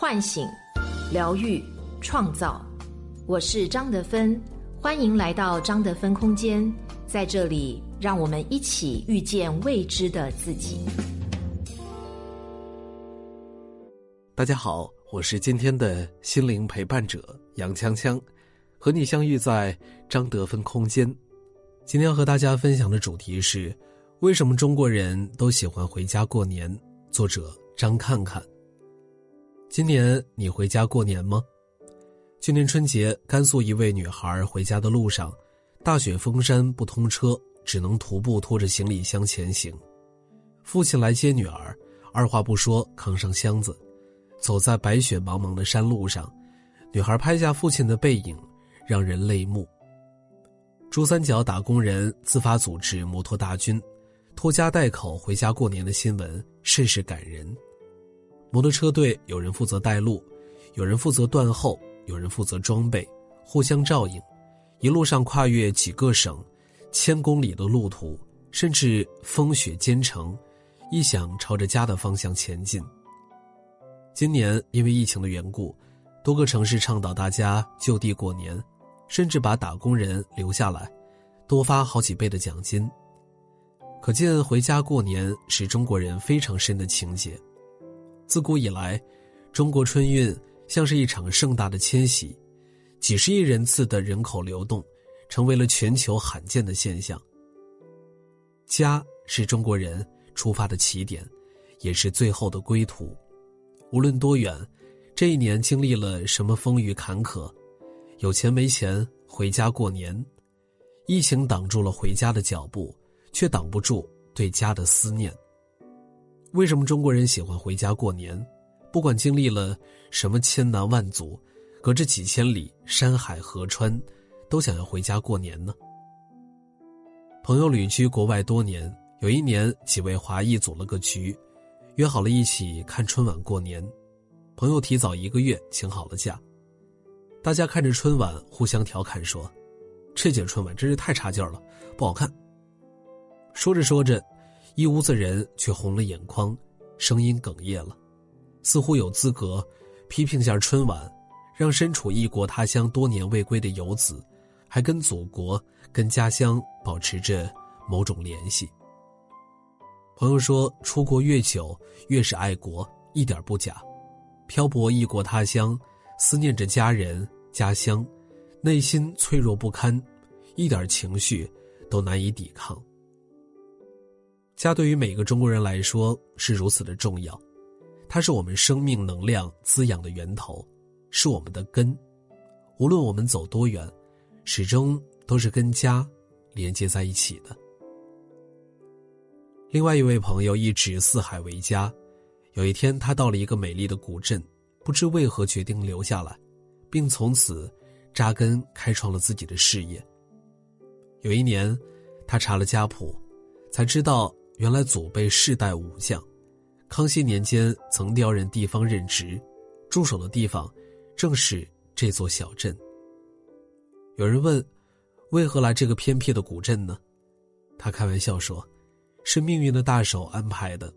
唤醒、疗愈、创造。我是张德芬，欢迎来到张德芬空间，在这里，让我们一起遇见未知的自己。大家好，我是今天的心灵陪伴者杨锵锵，和你相遇在张德芬空间。今天要和大家分享的主题是：为什么中国人都喜欢回家过年？作者张看看。今年你回家过年吗？去年春节，甘肃一位女孩回家的路上，大雪封山不通车，只能徒步拖着行李箱前行。父亲来接女儿，二话不说扛上箱子。走在白雪茫茫的山路上，女孩拍下父亲的背影，让人泪目。珠三角打工人自发组织摩托大军，拖家带口回家过年的新闻甚是感人。摩托车队有人负责带路，有人负责断后，有人负责装备，互相照应。一路上跨越几个省，千公里的路途，甚至风雪兼程，一想朝着家的方向前进。今年因为疫情的缘故，多个城市倡导大家就地过年，甚至把打工人留下来，多发好几倍的奖金。可见回家过年是中国人非常深的情结。自古以来，中国春运像是一场盛大的迁徙，几十亿人次的人口流动，成为了全球罕见的现象。家是中国人出发的起点，也是最后的归途。无论多远，这一年经历了什么风雨坎坷，有钱没钱回家过年，疫情挡住了回家的脚步，却挡不住对家的思念。为什么中国人喜欢回家过年？不管经历了什么千难万阻，隔着几千里山海河川，都想要回家过年呢？朋友旅居国外多年，有一年几位华裔组了个局。约好了一起看春晚过年，朋友提早一个月请好了假，大家看着春晚互相调侃说：“这届春晚真是太差劲了，不好看。”说着说着，一屋子人却红了眼眶，声音哽咽了，似乎有资格批评下春晚，让身处异国他乡多年未归的游子，还跟祖国、跟家乡保持着某种联系。朋友说：“出国越久，越是爱国，一点不假。漂泊异国他乡，思念着家人、家乡，内心脆弱不堪，一点情绪都难以抵抗。家对于每个中国人来说是如此的重要，它是我们生命能量滋养的源头，是我们的根。无论我们走多远，始终都是跟家连接在一起的。”另外一位朋友一直四海为家，有一天他到了一个美丽的古镇，不知为何决定留下来，并从此扎根开创了自己的事业。有一年，他查了家谱，才知道原来祖辈世代武将，康熙年间曾调任地方任职，驻守的地方正是这座小镇。有人问，为何来这个偏僻的古镇呢？他开玩笑说。是命运的大手安排的，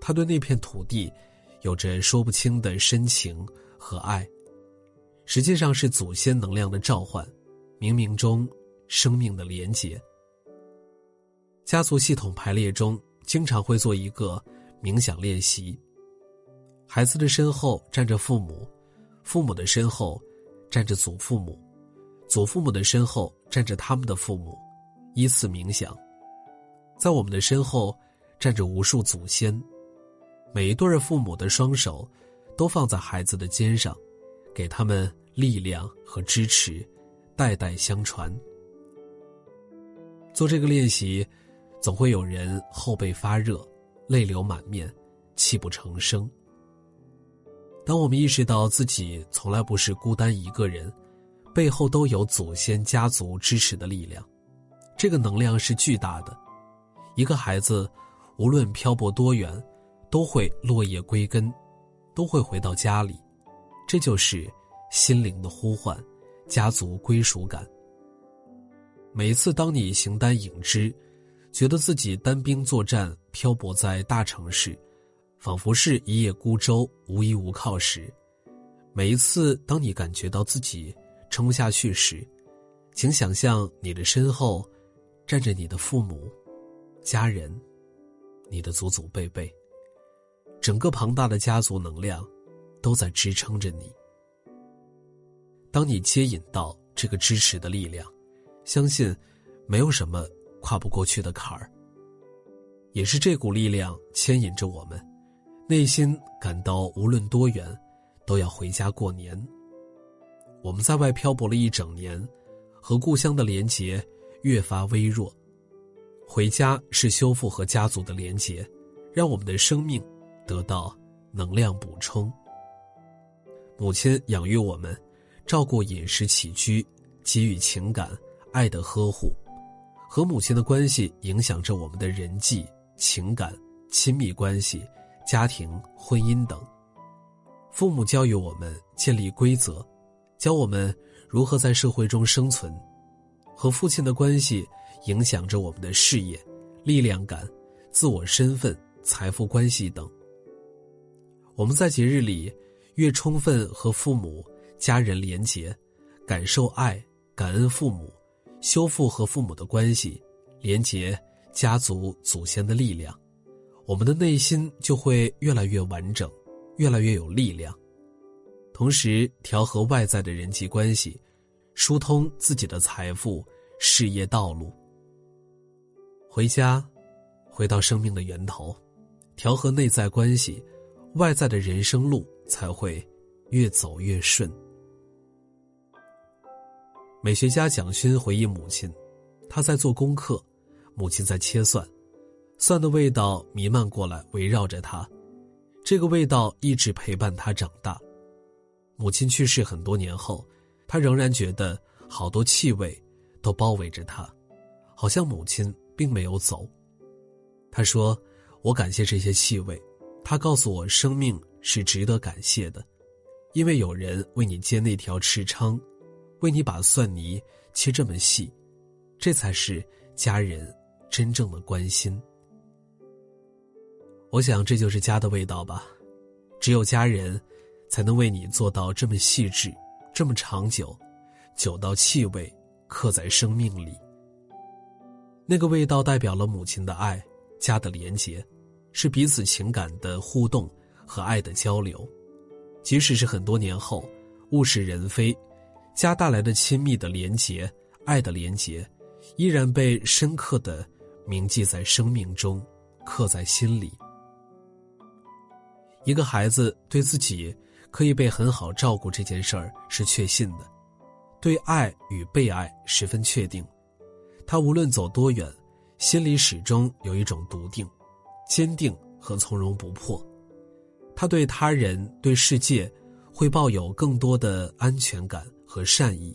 他对那片土地有着说不清的深情和爱，实际上是祖先能量的召唤，冥冥中生命的连结。家族系统排列中经常会做一个冥想练习，孩子的身后站着父母，父母的身后站着祖父母，祖父母的身后站着他们的父母，依次冥想。在我们的身后，站着无数祖先，每一对父母的双手，都放在孩子的肩上，给他们力量和支持，代代相传。做这个练习，总会有人后背发热，泪流满面，泣不成声。当我们意识到自己从来不是孤单一个人，背后都有祖先家族支持的力量，这个能量是巨大的。一个孩子，无论漂泊多远，都会落叶归根，都会回到家里，这就是心灵的呼唤，家族归属感。每次当你形单影只，觉得自己单兵作战，漂泊在大城市，仿佛是一叶孤舟，无依无靠时。每一次当你感觉到自己撑不下去时，请想象你的身后站着你的父母、家人、你的祖祖辈辈，整个庞大的家族能量都在支撑着你。当你接引到这个支持的力量，相信没有什么跨不过去的坎儿。也是这股力量牵引着我们，内心感到无论多远，都要回家过年。我们在外漂泊了一整年。和故乡的连结越发微弱，回家是修复和家族的连结，让我们的生命得到能量补充。母亲养育我们，照顾饮食起居，给予情感爱的呵护，和母亲的关系影响着我们的人际情感、亲密关系、家庭、婚姻等。父母教育我们建立规则，教我们。如何在社会中生存，和父亲的关系影响着我们的事业、力量感、自我身份、财富关系等。我们在节日里越充分和父母、家人连结，感受爱、感恩父母，修复和父母的关系，连结家族祖先的力量，我们的内心就会越来越完整，越来越有力量。同时，调和外在的人际关系，疏通自己的财富、事业道路。回家，回到生命的源头，调和内在关系，外在的人生路才会越走越顺。美学家蒋勋回忆母亲，他在做功课，母亲在切蒜，蒜的味道弥漫过来，围绕着他，这个味道一直陪伴他长大。母亲去世很多年后，他仍然觉得好多气味都包围着他，好像母亲并没有走。他说：“我感谢这些气味，他告诉我生命是值得感谢的，因为有人为你煎那条赤鲳，为你把蒜泥切这么细，这才是家人真正的关心。”我想这就是家的味道吧，只有家人。才能为你做到这么细致，这么长久，久到气味刻在生命里。那个味道代表了母亲的爱，家的连结，是彼此情感的互动和爱的交流。即使是很多年后，物是人非，家带来的亲密的连结、爱的连结，依然被深刻的铭记在生命中，刻在心里。一个孩子对自己。可以被很好照顾这件事儿是确信的，对爱与被爱十分确定。他无论走多远，心里始终有一种笃定、坚定和从容不迫。他对他人、对世界，会抱有更多的安全感和善意。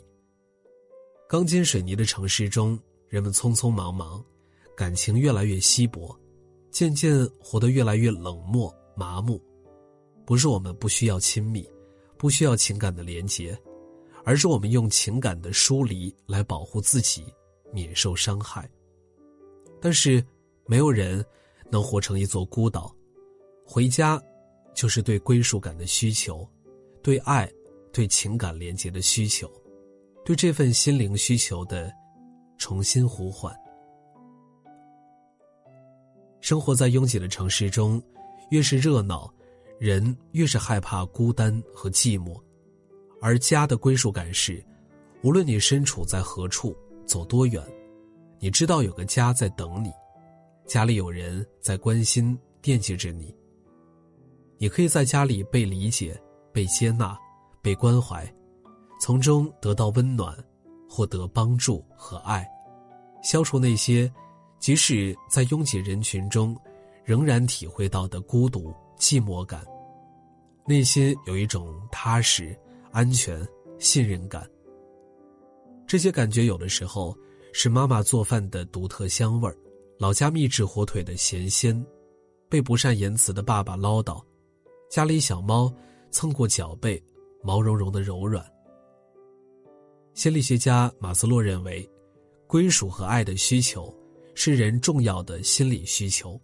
钢筋水泥的城市中，人们匆匆忙忙，感情越来越稀薄，渐渐活得越来越冷漠、麻木。不是我们不需要亲密，不需要情感的连结，而是我们用情感的疏离来保护自己，免受伤害。但是，没有人能活成一座孤岛。回家，就是对归属感的需求，对爱、对情感连接的需求，对这份心灵需求的重新呼唤。生活在拥挤的城市中，越是热闹。人越是害怕孤单和寂寞，而家的归属感是，无论你身处在何处，走多远，你知道有个家在等你，家里有人在关心惦记着你。你可以在家里被理解、被接纳、被关怀，从中得到温暖，获得帮助和爱，消除那些即使在拥挤人群中，仍然体会到的孤独、寂寞感。内心有一种踏实、安全、信任感。这些感觉有的时候是妈妈做饭的独特香味儿，老家秘制火腿的咸鲜，被不善言辞的爸爸唠叨，家里小猫蹭过脚背，毛茸茸的柔软。心理学家马斯洛认为，归属和爱的需求是人重要的心理需求，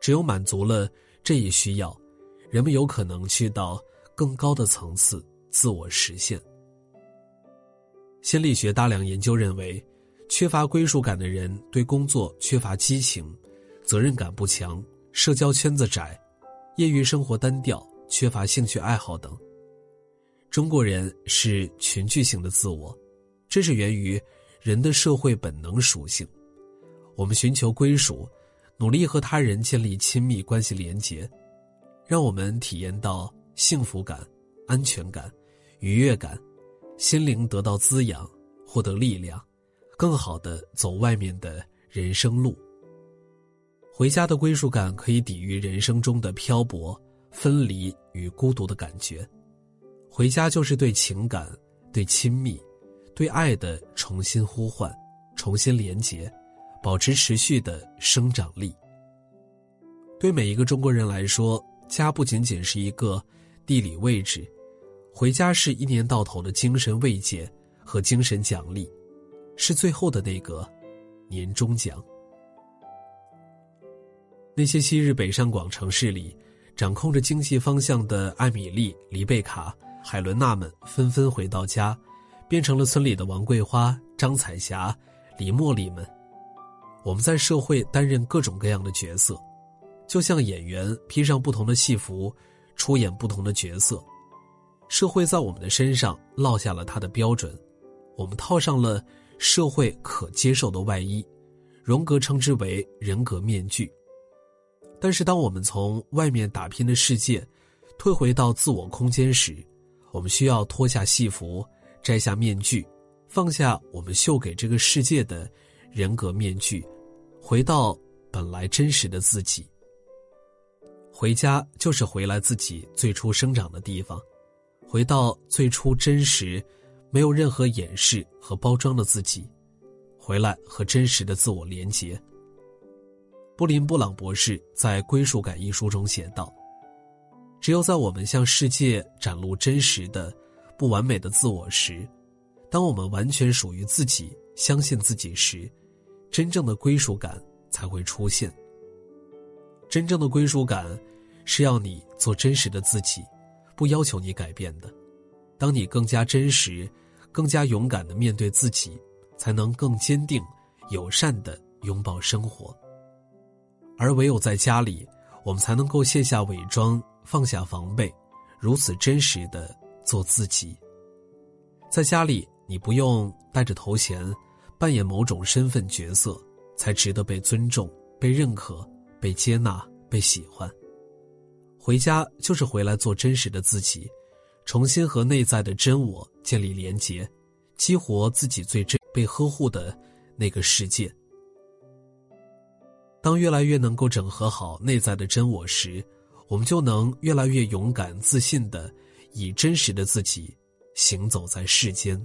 只有满足了这一需要，人们有可能去到更高的层次自我实现。心理学大量研究认为，缺乏归属感的人对工作缺乏激情，责任感不强，社交圈子窄，业余生活单调，缺乏兴趣爱好等。中国人是群聚性的自我，这是源于人的社会本能属性。我们寻求归属，努力和他人建立亲密关系连结，让我们体验到幸福感、安全感、愉悦感，心灵得到滋养，获得力量，更好的走外面的人生路。回家的归属感可以抵御人生中的漂泊、分离与孤独的感觉。回家就是对情感、对亲密、对爱的重新呼唤、重新连结。保持持续的生长力。对每一个中国人来说，家不仅仅是一个地理位置，回家是一年到头的精神慰藉和精神奖励，是最后的那个年终奖。那些昔日北上广城市里掌控着经济方向的艾米丽、黎贝卡、海伦娜们纷纷回到家，变成了村里的王桂花、张彩霞、李茉莉们。我们在社会担任各种各样的角色，就像演员披上不同的戏服，出演不同的角色。社会在我们的身上落下了它的标准，我们套上了社会可接受的外衣，荣格称之为人格面具。但是，当我们从外面打拼的世界退回到自我空间时，我们需要脱下戏服，摘下面具，放下我们秀给这个世界的人格面具。回到本来真实的自己。回家就是回来自己最初生长的地方，回到最初真实、没有任何掩饰和包装的自己，回来和真实的自我连结。布林布朗博士在《归属感》一书中写道：“只有在我们向世界展露真实的、不完美的自我时，当我们完全属于自己、相信自己时。”真正的归属感才会出现。真正的归属感，是要你做真实的自己，不要求你改变的。当你更加真实、更加勇敢的面对自己，才能更坚定、友善的拥抱生活。而唯有在家里，我们才能够卸下伪装，放下防备，如此真实的做自己。在家里，你不用带着头衔。扮演某种身份角色，才值得被尊重、被认可、被接纳、被喜欢。回家就是回来做真实的自己，重新和内在的真我建立连结，激活自己最真、被呵护的那个世界。当越来越能够整合好内在的真我时，我们就能越来越勇敢、自信的以真实的自己行走在世间。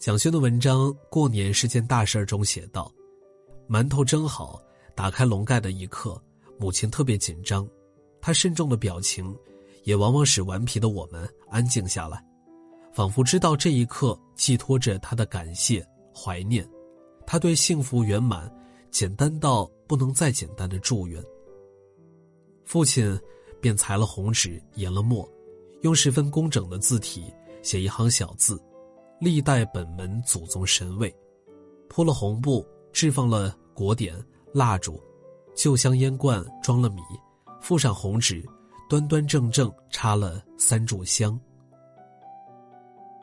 蒋勋的文章《过年是件大事儿》中写道：“馒头蒸好，打开笼盖的一刻，母亲特别紧张，她慎重的表情，也往往使顽皮的我们安静下来，仿佛知道这一刻寄托着她的感谢、怀念，她对幸福圆满、简单到不能再简单的祝愿。”父亲便裁了红纸，研了墨，用十分工整的字体写一行小字。历代本门祖宗神位，铺了红布，置放了果点、蜡烛，旧香烟罐装了米，附上红纸，端端正正插了三炷香。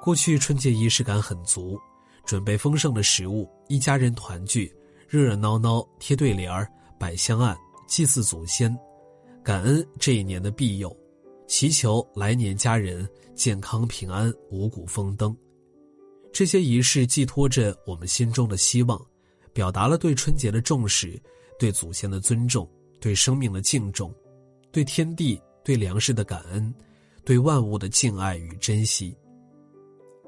过去春节仪式感很足，准备丰盛的食物，一家人团聚，热热闹闹贴对联儿、摆香案，祭祀祖先，感恩这一年的庇佑，祈求来年家人健康平安、五谷丰登。这些仪式寄托着我们心中的希望，表达了对春节的重视，对祖先的尊重，对生命的敬重，对天地、对粮食的感恩，对万物的敬爱与珍惜。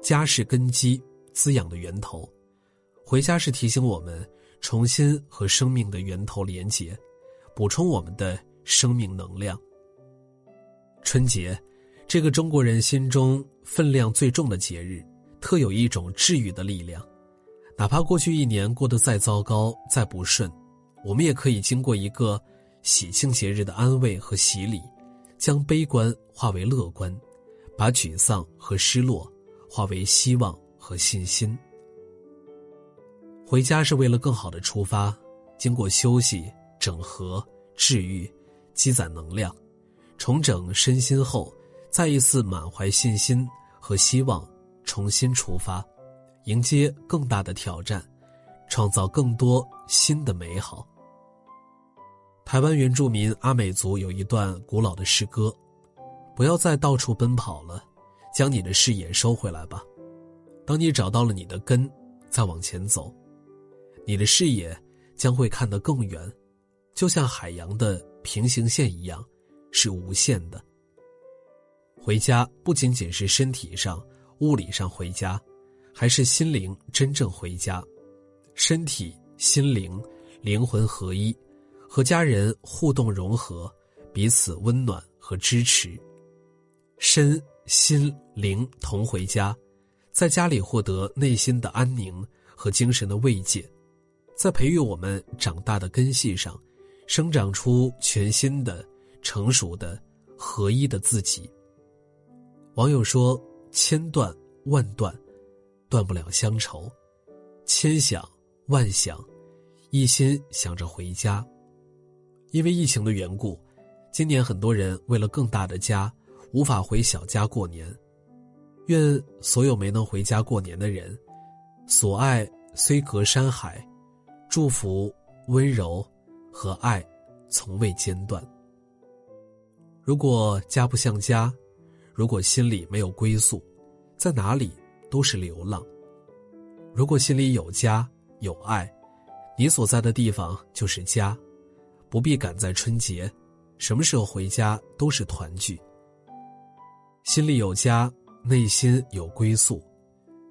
家是根基，滋养的源头；回家是提醒我们重新和生命的源头连结，补充我们的生命能量。春节，这个中国人心中分量最重的节日。特有一种治愈的力量，哪怕过去一年过得再糟糕、再不顺，我们也可以经过一个喜庆节日的安慰和洗礼，将悲观化为乐观，把沮丧和失落化为希望和信心。回家是为了更好的出发，经过休息、整合、治愈、积攒能量、重整身心后，再一次满怀信心和希望，重新出发，迎接更大的挑战，创造更多新的美好。台湾原住民阿美族有一段古老的诗歌：“不要再到处奔跑了，将你的视野收回来吧。当你找到了你的根，再往前走。”你的视野将会看得更远，就像海洋的平行线一样，是无限的。回家不仅仅是身体上、物理上回家，还是心灵真正回家，身体、心灵、灵魂合一，和家人互动融合，彼此温暖和支持，身心灵同回家，在家里获得内心的安宁和精神的慰藉。在培育我们长大的根系上，生长出全新的、成熟的、合一的自己。网友说：“千断万断，断不了乡愁；千想万想，一心想着回家。”因为疫情的缘故，今年很多人为了更大的家，无法回小家过年。愿所有没能回家过年的人，所爱虽隔山海。祝福温柔和爱从未间断。如果家不像家，如果心里没有归宿，在哪里都是流浪。如果心里有家有爱，你所在的地方就是家，不必赶在春节，什么时候回家都是团聚。心里有家，内心有归宿，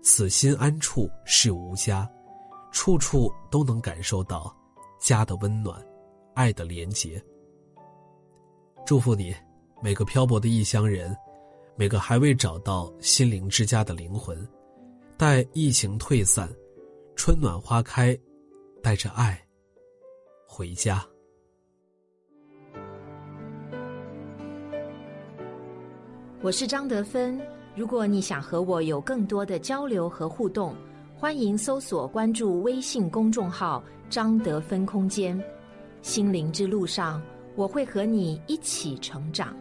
此心安处是吾家。处处都能感受到家的温暖，爱的连结。祝福你，每个漂泊的异乡人，每个还未找到心灵之家的灵魂，待疫情退散，春暖花开，带着爱回家。我是张德芬，如果你想和我有更多的交流和互动。欢迎搜索关注微信公众号“张德芬空间”，心灵之路上，我会和你一起成长。